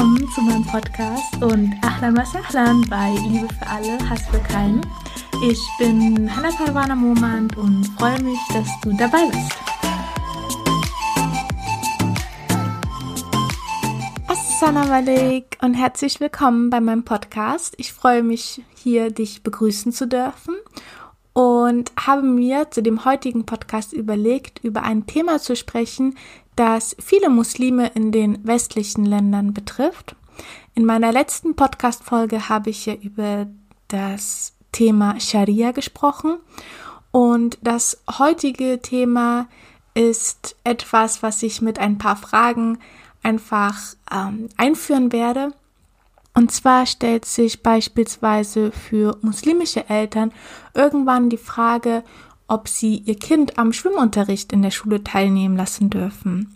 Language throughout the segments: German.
Willkommen zu meinem Podcast und Ahlan wa Sahlan bei Liebe für alle, Hass für keinen. Ich bin Hannah Parwana Momand und freue mich, dass du dabei bist. Assalamu alaikum und herzlich willkommen bei meinem Podcast. Ich freue mich, hier dich begrüßen zu dürfen und habe mir zu dem heutigen Podcast überlegt, über ein Thema zu sprechen, das viele Muslime in den westlichen Ländern betrifft. In meiner letzten Podcast-Folge habe ich ja über das Thema Scharia gesprochen und das heutige Thema ist etwas, was ich mit ein paar Fragen einfach ähm, einführen werde. Und zwar stellt sich beispielsweise für muslimische Eltern irgendwann die Frage, ob sie ihr Kind am Schwimmunterricht in der Schule teilnehmen lassen dürfen.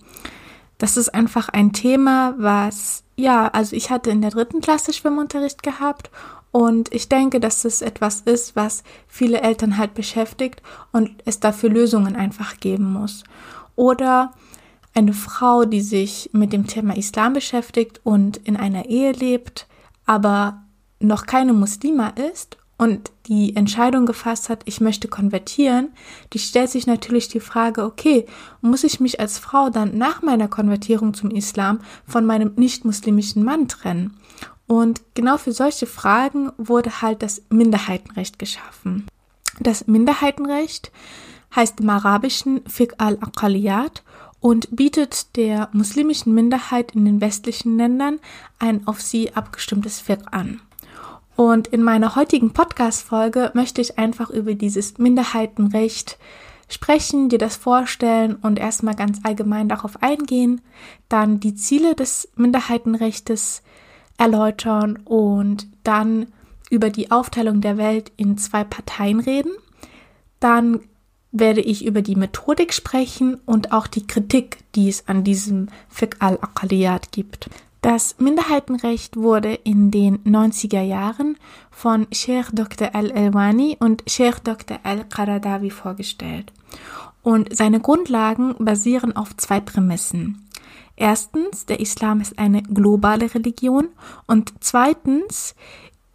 Das ist einfach ein Thema, was, ja, also ich hatte in der dritten Klasse Schwimmunterricht gehabt und ich denke, dass es etwas ist, was viele Eltern halt beschäftigt und es dafür Lösungen einfach geben muss. Oder eine Frau, die sich mit dem Thema Islam beschäftigt und in einer Ehe lebt, aber noch keine Muslima ist und die Entscheidung gefasst hat, ich möchte konvertieren, die stellt sich natürlich die Frage, okay, muss ich mich als Frau dann nach meiner Konvertierung zum Islam von meinem nicht-muslimischen Mann trennen? Und genau für solche Fragen wurde halt das Minderheitenrecht geschaffen. Das Minderheitenrecht heißt im Arabischen Fiqh al-Aqaliyat und bietet der muslimischen Minderheit in den westlichen Ländern ein auf sie abgestimmtes Fiqh an. Und in meiner heutigen Podcast-Folge möchte ich einfach über dieses Minderheitenrecht sprechen, dir das vorstellen und erstmal ganz allgemein darauf eingehen, dann die Ziele des Minderheitenrechtes erläutern und dann über die Aufteilung der Welt in zwei Parteien reden. Dann werde ich über die Methodik sprechen und auch die Kritik, die es an diesem Fiqh al-Aqaliyat gibt. Das Minderheitenrecht wurde in den 90er Jahren von Sheikh Dr. Al-Elwani und Sheikh Dr. Al-Qaradawi vorgestellt. Und seine Grundlagen basieren auf zwei Prämissen. Erstens, der Islam ist eine globale Religion und zweitens,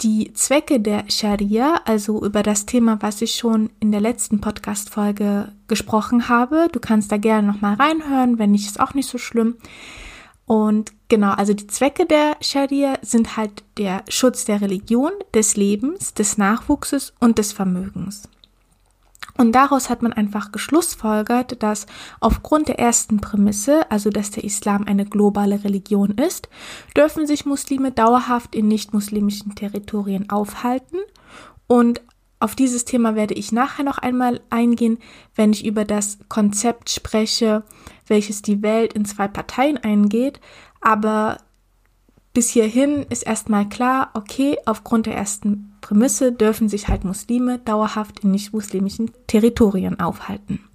die Zwecke der Scharia, also über das Thema, was ich schon in der letzten Podcast-Folge gesprochen habe. Du kannst da gerne nochmal reinhören, wenn nicht, ist auch nicht so schlimm. Und genau, also die Zwecke der Scharia sind halt der Schutz der Religion, des Lebens, des Nachwuchses und des Vermögens. Und daraus hat man einfach geschlussfolgert, dass aufgrund der ersten Prämisse, also dass der Islam eine globale Religion ist, dürfen sich Muslime dauerhaft in nicht-muslimischen Territorien aufhalten. Und auf dieses Thema werde ich nachher noch einmal eingehen, wenn ich über das Konzept spreche, welches die Welt in zwei Parteien eingeht. Aber bis hierhin ist erstmal klar, okay, aufgrund der ersten Prämisse dürfen sich halt Muslime dauerhaft in nicht-muslimischen Territorien aufhalten.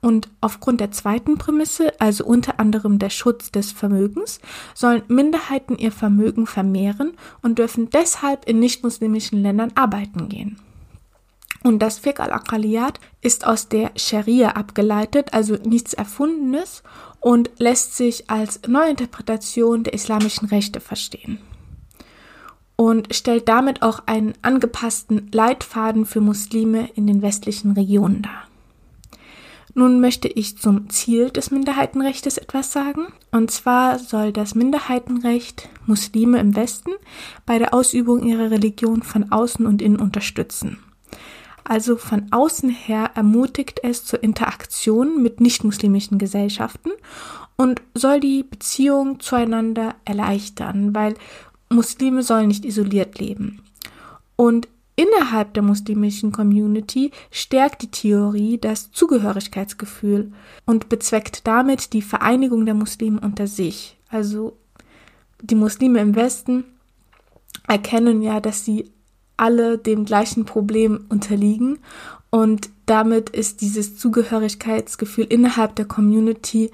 Und aufgrund der zweiten Prämisse, also unter anderem der Schutz des Vermögens, sollen Minderheiten ihr Vermögen vermehren und dürfen deshalb in nicht-muslimischen Ländern arbeiten gehen. Und das Fiqh al-Aqaliyat ist aus der Scharia abgeleitet, also nichts Erfundenes und lässt sich als Neuinterpretation der islamischen Rechte verstehen. Und stellt damit auch einen angepassten Leitfaden für Muslime in den westlichen Regionen dar. Nun möchte ich zum Ziel des Minderheitenrechts etwas sagen. Und zwar soll das Minderheitenrecht Muslime im Westen bei der Ausübung ihrer Religion von außen und innen unterstützen. Also von außen her ermutigt es zur Interaktion mit nichtmuslimischen Gesellschaften und soll die Beziehung zueinander erleichtern, weil Muslime sollen nicht isoliert leben. Und innerhalb der muslimischen Community stärkt die Theorie das Zugehörigkeitsgefühl und bezweckt damit die Vereinigung der Muslime unter sich. Also die Muslime im Westen erkennen ja, dass sie alle dem gleichen Problem unterliegen und damit ist dieses Zugehörigkeitsgefühl innerhalb der Community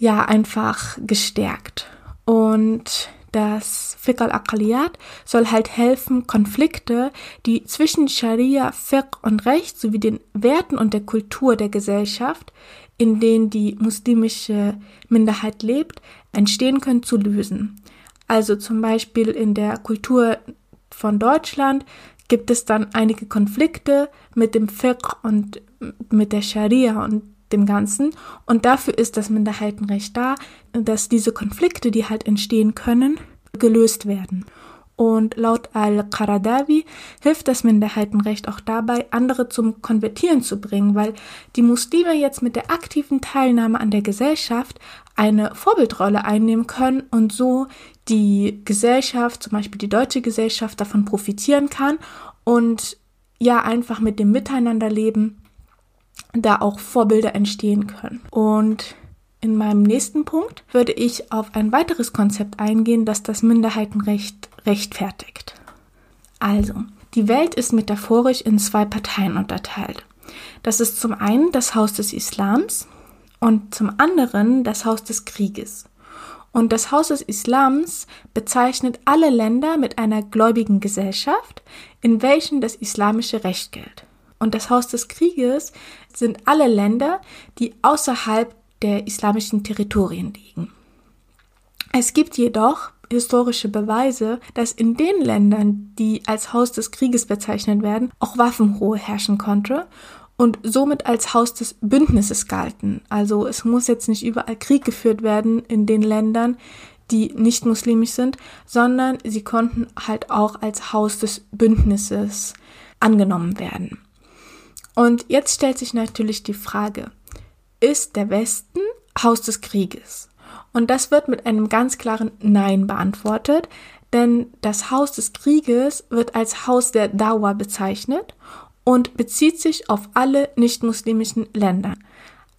ja einfach gestärkt. Und das Fiqh al-Aqaliyat soll halt helfen, Konflikte, die zwischen Scharia, Fiqh und Recht sowie den Werten und der Kultur der Gesellschaft in denen die muslimische Minderheit lebt, entstehen können, zu lösen. Also zum Beispiel in der Kultur von Deutschland gibt es dann einige Konflikte mit dem Fiqh und mit der Scharia und dem Ganzen. Und dafür ist das Minderheitenrecht da, dass diese Konflikte, die halt entstehen können, gelöst werden. Und laut Al-Qaradawi hilft das Minderheitenrecht auch dabei, andere zum Konvertieren zu bringen, weil die Muslime jetzt mit der aktiven Teilnahme an der Gesellschaft eine Vorbildrolle einnehmen können und so die Gesellschaft, zum Beispiel die deutsche Gesellschaft, davon profitieren kann und ja einfach mit dem Miteinanderleben da auch Vorbilder entstehen können. Und in meinem nächsten Punkt würde ich auf ein weiteres Konzept eingehen, das das Minderheitenrecht rechtfertigt. Also, die Welt ist metaphorisch in zwei Parteien unterteilt. Das ist zum einen das Haus des Islams und zum anderen das Haus des Krieges. Und das Haus des Islams bezeichnet alle Länder mit einer gläubigen Gesellschaft, in welchen das islamische Recht gilt. Und das Haus des Krieges sind alle Länder, die außerhalb der islamischen Territorien liegen. Es gibt jedoch historische Beweise, dass in den Ländern, die als Haus des Krieges bezeichnet werden, auch Waffenruhe herrschen konnte und somit als Haus des Bündnisses galten. Also es muss jetzt nicht überall Krieg geführt werden in den Ländern, die nicht muslimisch sind, sondern sie konnten halt auch als Haus des Bündnisses angenommen werden. Und jetzt stellt sich natürlich die Frage, ist der Westen Haus des Krieges? Und das wird mit einem ganz klaren Nein beantwortet, denn das Haus des Krieges wird als Haus der Dauer bezeichnet und bezieht sich auf alle nicht-muslimischen Länder.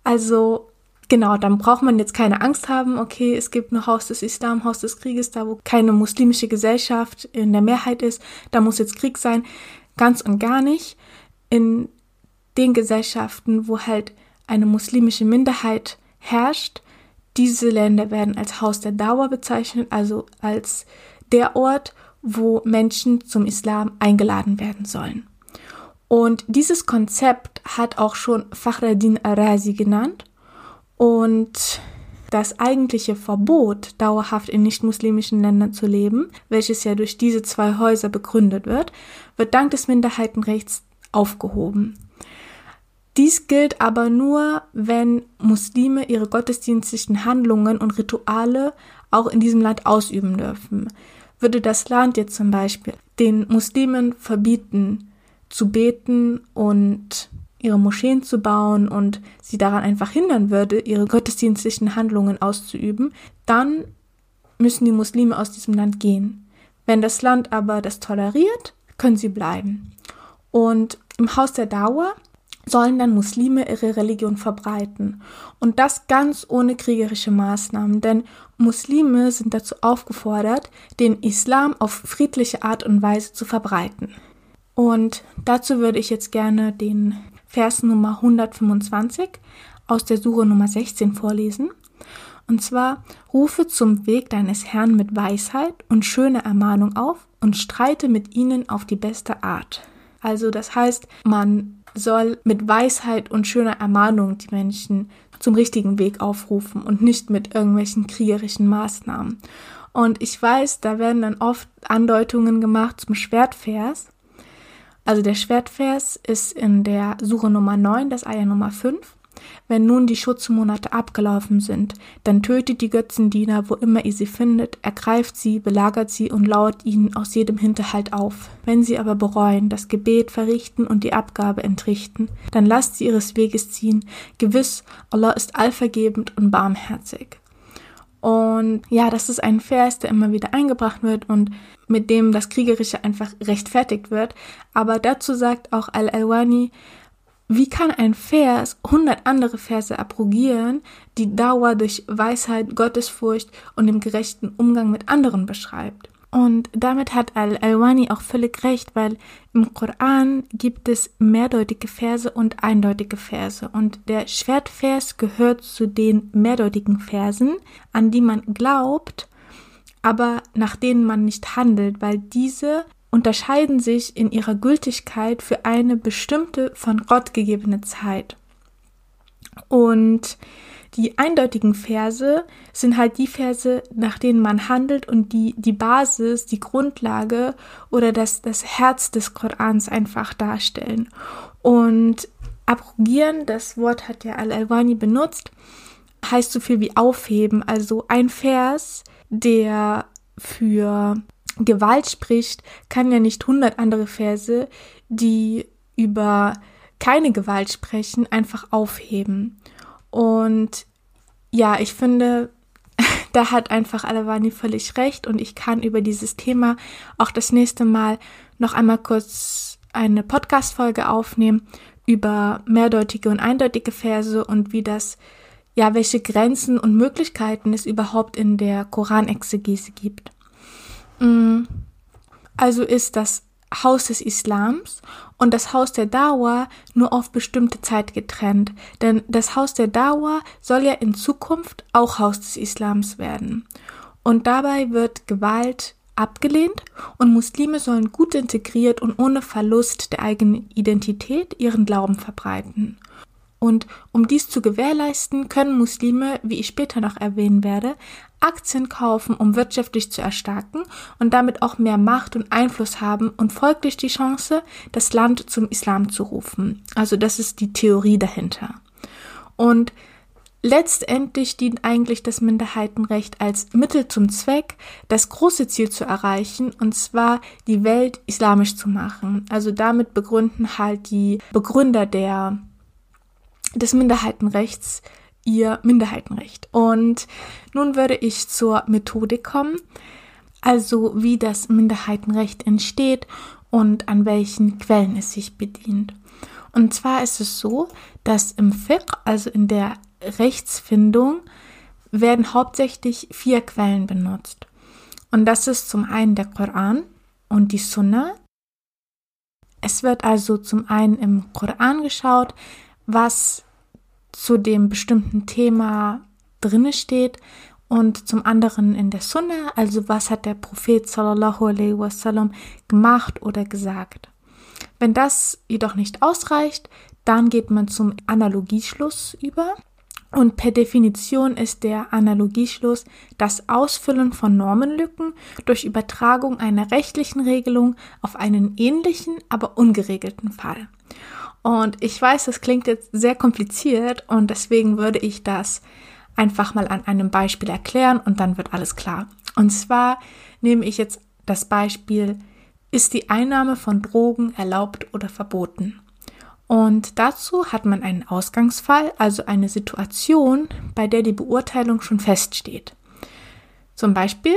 Also genau, dann braucht man jetzt keine Angst haben, okay, es gibt nur Haus des Islam, Haus des Krieges, da wo keine muslimische Gesellschaft in der Mehrheit ist, da muss jetzt Krieg sein. Ganz und gar nicht. In den Gesellschaften, wo halt eine muslimische Minderheit herrscht, diese Länder werden als Haus der Dauer bezeichnet, also als der Ort, wo Menschen zum Islam eingeladen werden sollen. Und dieses Konzept hat auch schon Fakhreddin Arazi genannt. Und das eigentliche Verbot, dauerhaft in nicht-muslimischen Ländern zu leben, welches ja durch diese zwei Häuser begründet wird, wird dank des Minderheitenrechts aufgehoben. Dies gilt aber nur, wenn Muslime ihre gottesdienstlichen Handlungen und Rituale auch in diesem Land ausüben dürfen. Würde das Land jetzt zum Beispiel den Muslimen verbieten, zu beten und ihre Moscheen zu bauen und sie daran einfach hindern würde, ihre gottesdienstlichen Handlungen auszuüben, dann müssen die Muslime aus diesem Land gehen. Wenn das Land aber das toleriert, können sie bleiben. Und im Haus der Dauer sollen dann Muslime ihre Religion verbreiten. Und das ganz ohne kriegerische Maßnahmen, denn Muslime sind dazu aufgefordert, den Islam auf friedliche Art und Weise zu verbreiten. Und dazu würde ich jetzt gerne den Vers Nummer 125 aus der Sure Nummer 16 vorlesen. Und zwar, rufe zum Weg deines Herrn mit Weisheit und schöner Ermahnung auf und streite mit ihnen auf die beste Art. Also das heißt, man soll mit Weisheit und schöner Ermahnung die Menschen zum richtigen Weg aufrufen und nicht mit irgendwelchen kriegerischen Maßnahmen. Und ich weiß, da werden dann oft Andeutungen gemacht zum Schwertvers. Also der Schwertvers ist in der Suche Nummer 9, das Eier Nummer 5. Wenn nun die Schutzmonate abgelaufen sind, dann tötet die Götzendiener, wo immer ihr sie findet, ergreift sie, belagert sie und lauert ihnen aus jedem Hinterhalt auf. Wenn sie aber bereuen, das Gebet verrichten und die Abgabe entrichten, dann lasst sie ihres Weges ziehen. Gewiss, Allah ist allvergebend und barmherzig. Und ja, das ist ein Vers, der immer wieder eingebracht wird und mit dem das Kriegerische einfach rechtfertigt wird. Aber dazu sagt auch Al-Alwani, wie kann ein Vers hundert andere Verse abrogieren, die Dauer durch Weisheit, Gottesfurcht und dem gerechten Umgang mit anderen beschreibt? Und damit hat Al-Alwani auch völlig recht, weil im Koran gibt es mehrdeutige Verse und eindeutige Verse. Und der Schwertvers gehört zu den mehrdeutigen Versen, an die man glaubt, aber nach denen man nicht handelt, weil diese unterscheiden sich in ihrer Gültigkeit für eine bestimmte von Gott gegebene Zeit. Und die eindeutigen Verse sind halt die Verse, nach denen man handelt und die die Basis, die Grundlage oder das, das Herz des Korans einfach darstellen. Und abrogieren, das Wort hat ja Al-Alwani benutzt, heißt so viel wie aufheben. Also ein Vers, der für Gewalt spricht, kann ja nicht hundert andere Verse, die über keine Gewalt sprechen, einfach aufheben. Und ja, ich finde, da hat einfach Alavani völlig recht und ich kann über dieses Thema auch das nächste Mal noch einmal kurz eine Podcast-Folge aufnehmen über mehrdeutige und eindeutige Verse und wie das, ja, welche Grenzen und Möglichkeiten es überhaupt in der Koranexegese gibt. Mm, also ist das Haus des Islams und das Haus der Dawa nur auf bestimmte Zeit getrennt. Denn das Haus der Dawa soll ja in Zukunft auch Haus des Islams werden. Und dabei wird Gewalt abgelehnt und Muslime sollen gut integriert und ohne Verlust der eigenen Identität ihren Glauben verbreiten. Und um dies zu gewährleisten, können Muslime, wie ich später noch erwähnen werde, Aktien kaufen, um wirtschaftlich zu erstarken und damit auch mehr Macht und Einfluss haben und folglich die Chance, das Land zum Islam zu rufen. Also das ist die Theorie dahinter. Und letztendlich dient eigentlich das Minderheitenrecht als Mittel zum Zweck, das große Ziel zu erreichen, und zwar die Welt islamisch zu machen. Also damit begründen halt die Begründer der des Minderheitenrechts ihr Minderheitenrecht. Und nun würde ich zur Methodik kommen, also wie das Minderheitenrecht entsteht und an welchen Quellen es sich bedient. Und zwar ist es so, dass im Fiqh, also in der Rechtsfindung, werden hauptsächlich vier Quellen benutzt. Und das ist zum einen der Koran und die Sunna. Es wird also zum einen im Koran geschaut, was zu dem bestimmten Thema drinne steht und zum anderen in der Sunna, also was hat der Prophet sallallahu alaihi wasallam gemacht oder gesagt. Wenn das jedoch nicht ausreicht, dann geht man zum Analogieschluss über. Und per Definition ist der Analogieschluss das Ausfüllen von Normenlücken durch Übertragung einer rechtlichen Regelung auf einen ähnlichen, aber ungeregelten Fall. Und ich weiß, das klingt jetzt sehr kompliziert und deswegen würde ich das einfach mal an einem Beispiel erklären und dann wird alles klar. Und zwar nehme ich jetzt das Beispiel, ist die Einnahme von Drogen erlaubt oder verboten? Und dazu hat man einen Ausgangsfall, also eine Situation, bei der die Beurteilung schon feststeht. Zum Beispiel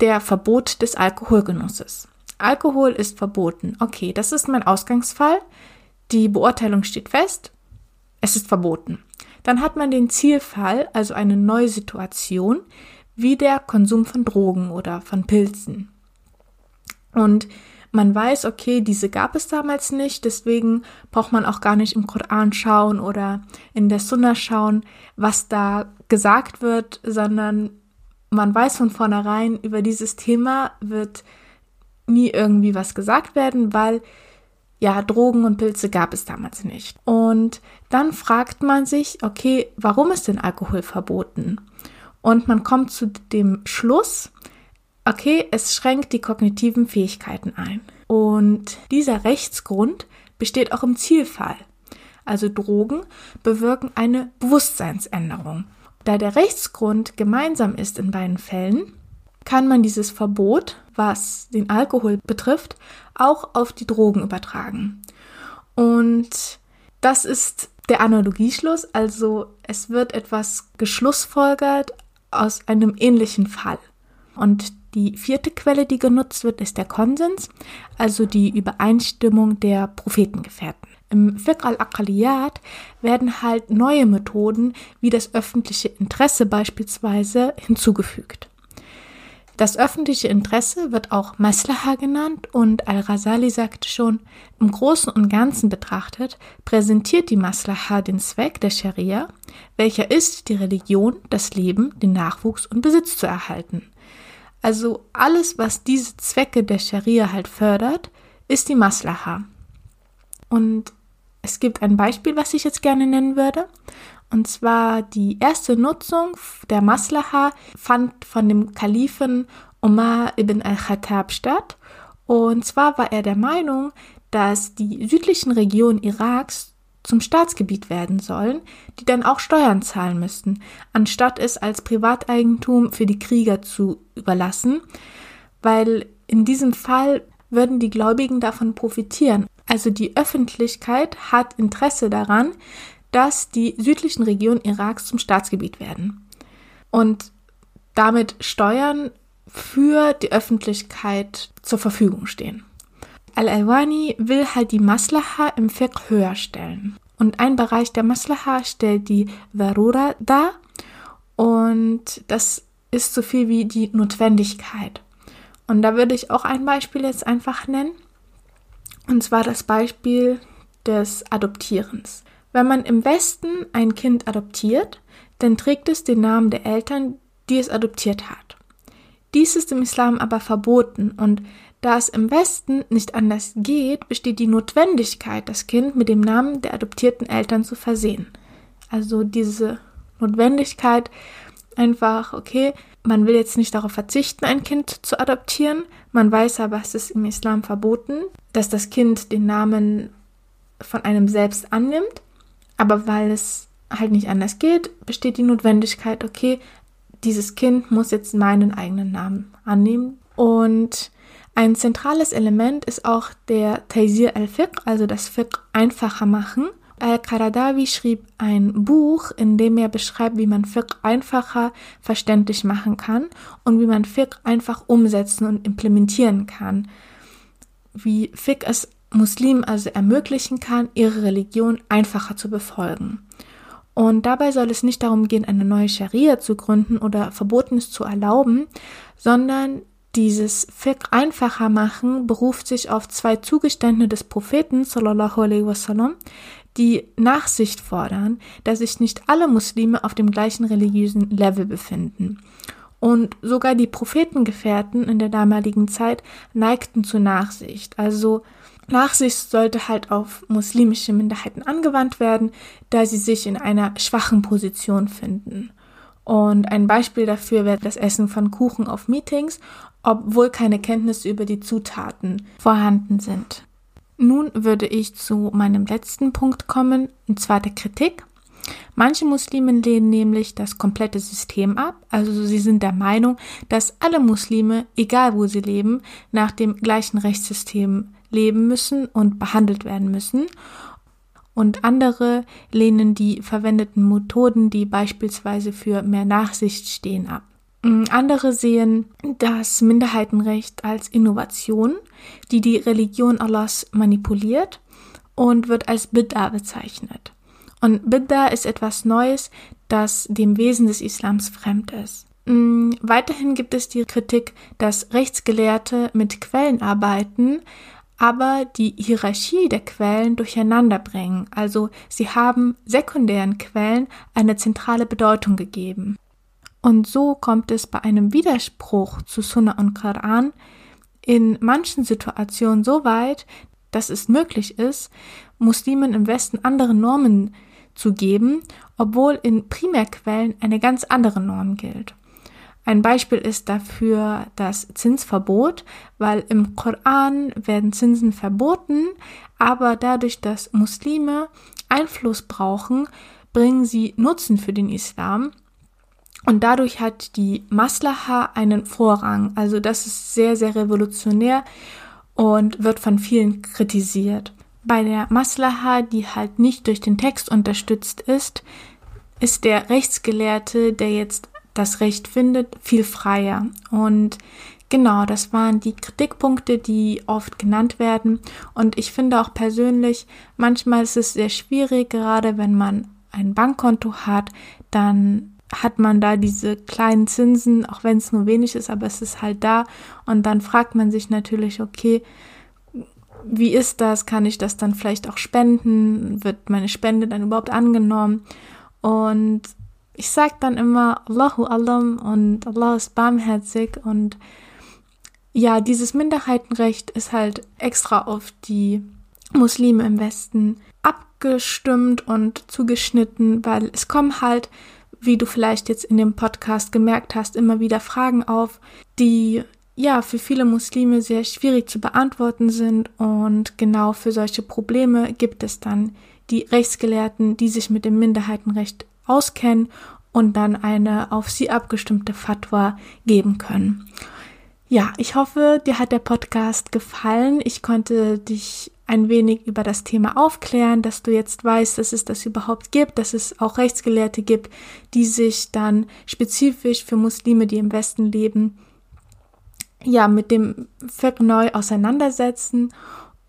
der Verbot des Alkoholgenusses. Alkohol ist verboten. Okay, das ist mein Ausgangsfall. Die Beurteilung steht fest, es ist verboten. Dann hat man den Zielfall, also eine neue Situation, wie der Konsum von Drogen oder von Pilzen. Und man weiß, okay, diese gab es damals nicht, deswegen braucht man auch gar nicht im Koran schauen oder in der Sunna schauen, was da gesagt wird, sondern man weiß von vornherein, über dieses Thema wird nie irgendwie was gesagt werden, weil ja, Drogen und Pilze gab es damals nicht. Und dann fragt man sich, okay, warum ist denn Alkohol verboten? Und man kommt zu dem Schluss, okay, es schränkt die kognitiven Fähigkeiten ein. Und dieser Rechtsgrund besteht auch im Zielfall. Also Drogen bewirken eine Bewusstseinsänderung. Da der Rechtsgrund gemeinsam ist in beiden Fällen, kann man dieses Verbot, was den Alkohol betrifft, auch auf die Drogen übertragen. Und das ist der Analogieschluss, also es wird etwas geschlussfolgert aus einem ähnlichen Fall. Und die vierte Quelle, die genutzt wird, ist der Konsens, also die Übereinstimmung der Prophetengefährten. Im Fiqh al-Aqaliyat werden halt neue Methoden wie das öffentliche Interesse beispielsweise hinzugefügt. Das öffentliche Interesse wird auch Maslaha genannt und Al-Ghazali sagte schon, im Großen und Ganzen betrachtet präsentiert die Maslaha den Zweck der Scharia, welcher ist, die Religion, das Leben, den Nachwuchs und Besitz zu erhalten. Also alles, was diese Zwecke der Scharia halt fördert, ist die Maslaha. Und es gibt ein Beispiel, was ich jetzt gerne nennen würde. Und zwar die erste Nutzung der Maslaha fand von dem Kalifen Omar ibn al-Khattab statt. Und zwar war er der Meinung, dass die südlichen Regionen Iraks zum Staatsgebiet werden sollen, die dann auch Steuern zahlen müssten, anstatt es als Privateigentum für die Krieger zu überlassen, weil in diesem Fall würden die Gläubigen davon profitieren. Also die Öffentlichkeit hat Interesse daran, dass die südlichen Regionen Iraks zum Staatsgebiet werden und damit Steuern für die Öffentlichkeit zur Verfügung stehen. Al-Alwani will halt die Maslaha im Fiqh höher stellen. Und ein Bereich der Maslaha stellt die Varura dar und das ist so viel wie die Notwendigkeit. Und da würde ich auch ein Beispiel jetzt einfach nennen. Und zwar das Beispiel des Adoptierens. Wenn man im Westen ein Kind adoptiert, dann trägt es den Namen der Eltern, die es adoptiert hat. Dies ist im Islam aber verboten und da es im Westen nicht anders geht, besteht die Notwendigkeit, das Kind mit dem Namen der adoptierten Eltern zu versehen. Also diese Notwendigkeit einfach, okay, man will jetzt nicht darauf verzichten, ein Kind zu adoptieren, man weiß aber, es ist im Islam verboten, dass das Kind den Namen von einem selbst annimmt, aber weil es halt nicht anders geht, besteht die Notwendigkeit, okay, dieses Kind muss jetzt meinen eigenen Namen annehmen. Und ein zentrales Element ist auch der Taysir al-Fiqh, also das Fiqh einfacher machen. Al-Qaradawi schrieb ein Buch, in dem er beschreibt, wie man Fiqh einfacher verständlich machen kann und wie man Fiqh einfach umsetzen und implementieren kann. Wie Fiqh es Muslimen also ermöglichen kann, ihre Religion einfacher zu befolgen. Und dabei soll es nicht darum gehen, eine neue Scharia zu gründen oder Verbotenes zu erlauben, sondern dieses Fiqh einfacher machen beruft sich auf zwei Zugeständnisse des Propheten, sallallahu alaihi wasallam, die Nachsicht fordern, dass sich nicht alle Muslime auf dem gleichen religiösen Level befinden. Und sogar die Prophetengefährten in der damaligen Zeit neigten zur Nachsicht. Also Nachsicht sollte halt auf muslimische Minderheiten angewandt werden, da sie sich in einer schwachen Position finden. Und ein Beispiel dafür wäre das Essen von Kuchen auf Meetings, obwohl keine Kenntnisse über die Zutaten vorhanden sind. Nun würde ich zu meinem letzten Punkt kommen, und zwar der Kritik. Manche Muslime lehnen nämlich das komplette System ab, also sie sind der Meinung, dass alle Muslime, egal wo sie leben, nach dem gleichen Rechtssystem leben müssen und behandelt werden müssen. Und andere lehnen die verwendeten Methoden, die beispielsweise für mehr Nachsicht stehen, ab. Mm, andere sehen das Minderheitenrecht als Innovation, die die Religion Allahs manipuliert und wird als Bid'ah bezeichnet. Und Bid'ah ist etwas Neues, das dem Wesen des Islams fremd ist. Mm, weiterhin gibt es die Kritik, dass Rechtsgelehrte mit Quellen arbeiten, aber die Hierarchie der Quellen durcheinander bringen. Also sie haben sekundären Quellen eine zentrale Bedeutung gegeben. Und so kommt es bei einem Widerspruch zu Sunna und Koran in manchen Situationen so weit, dass es möglich ist, Muslimen im Westen andere Normen zu geben, obwohl in Primärquellen eine ganz andere Norm gilt. Ein Beispiel ist dafür das Zinsverbot, weil im Koran werden Zinsen verboten, aber dadurch, dass Muslime Einfluss brauchen, bringen sie Nutzen für den Islam und dadurch hat die Maslaha einen Vorrang. Also das ist sehr, sehr revolutionär und wird von vielen kritisiert. Bei der Maslaha, die halt nicht durch den Text unterstützt ist, ist der Rechtsgelehrte, der jetzt das Recht findet, viel freier. Und genau, das waren die Kritikpunkte, die oft genannt werden. Und ich finde auch persönlich, manchmal ist es sehr schwierig, gerade wenn man ein Bankkonto hat, dann hat man da diese kleinen Zinsen, auch wenn es nur wenig ist, aber es ist halt da. Und dann fragt man sich natürlich, okay, wie ist das? Kann ich das dann vielleicht auch spenden? Wird meine Spende dann überhaupt angenommen? Und ich sage dann immer Allahu Alam und Allah ist barmherzig und ja, dieses Minderheitenrecht ist halt extra auf die Muslime im Westen abgestimmt und zugeschnitten, weil es kommen halt, wie du vielleicht jetzt in dem Podcast gemerkt hast, immer wieder Fragen auf, die ja für viele Muslime sehr schwierig zu beantworten sind und genau für solche Probleme gibt es dann die Rechtsgelehrten, die sich mit dem Minderheitenrecht auskennen und dann eine auf sie abgestimmte Fatwa geben können. Ja, ich hoffe, dir hat der Podcast gefallen. Ich konnte dich ein wenig über das Thema aufklären, dass du jetzt weißt, dass es das überhaupt gibt, dass es auch Rechtsgelehrte gibt, die sich dann spezifisch für Muslime, die im Westen leben, ja, mit dem Fiqh neu auseinandersetzen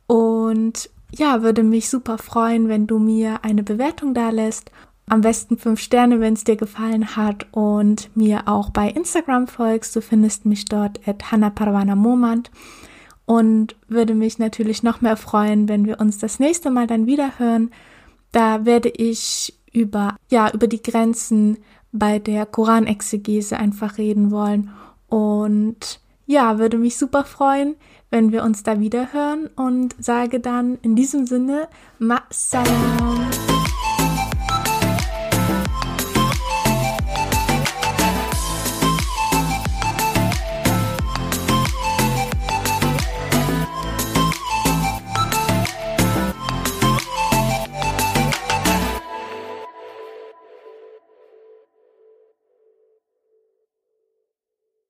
und ja, würde mich super freuen, wenn du mir eine Bewertung da lässt. Am besten fünf Sterne, wenn es dir gefallen hat und mir auch bei Instagram folgst. Du findest mich dort at Hannah Parwana Momand und würde mich natürlich noch mehr freuen, wenn wir uns das nächste Mal dann wieder hören. Da werde ich über, ja, über die Grenzen bei der Koranexegese einfach reden wollen und ja, würde mich super freuen, wenn wir uns da wieder hören und sage dann in diesem Sinne, Ma Salam.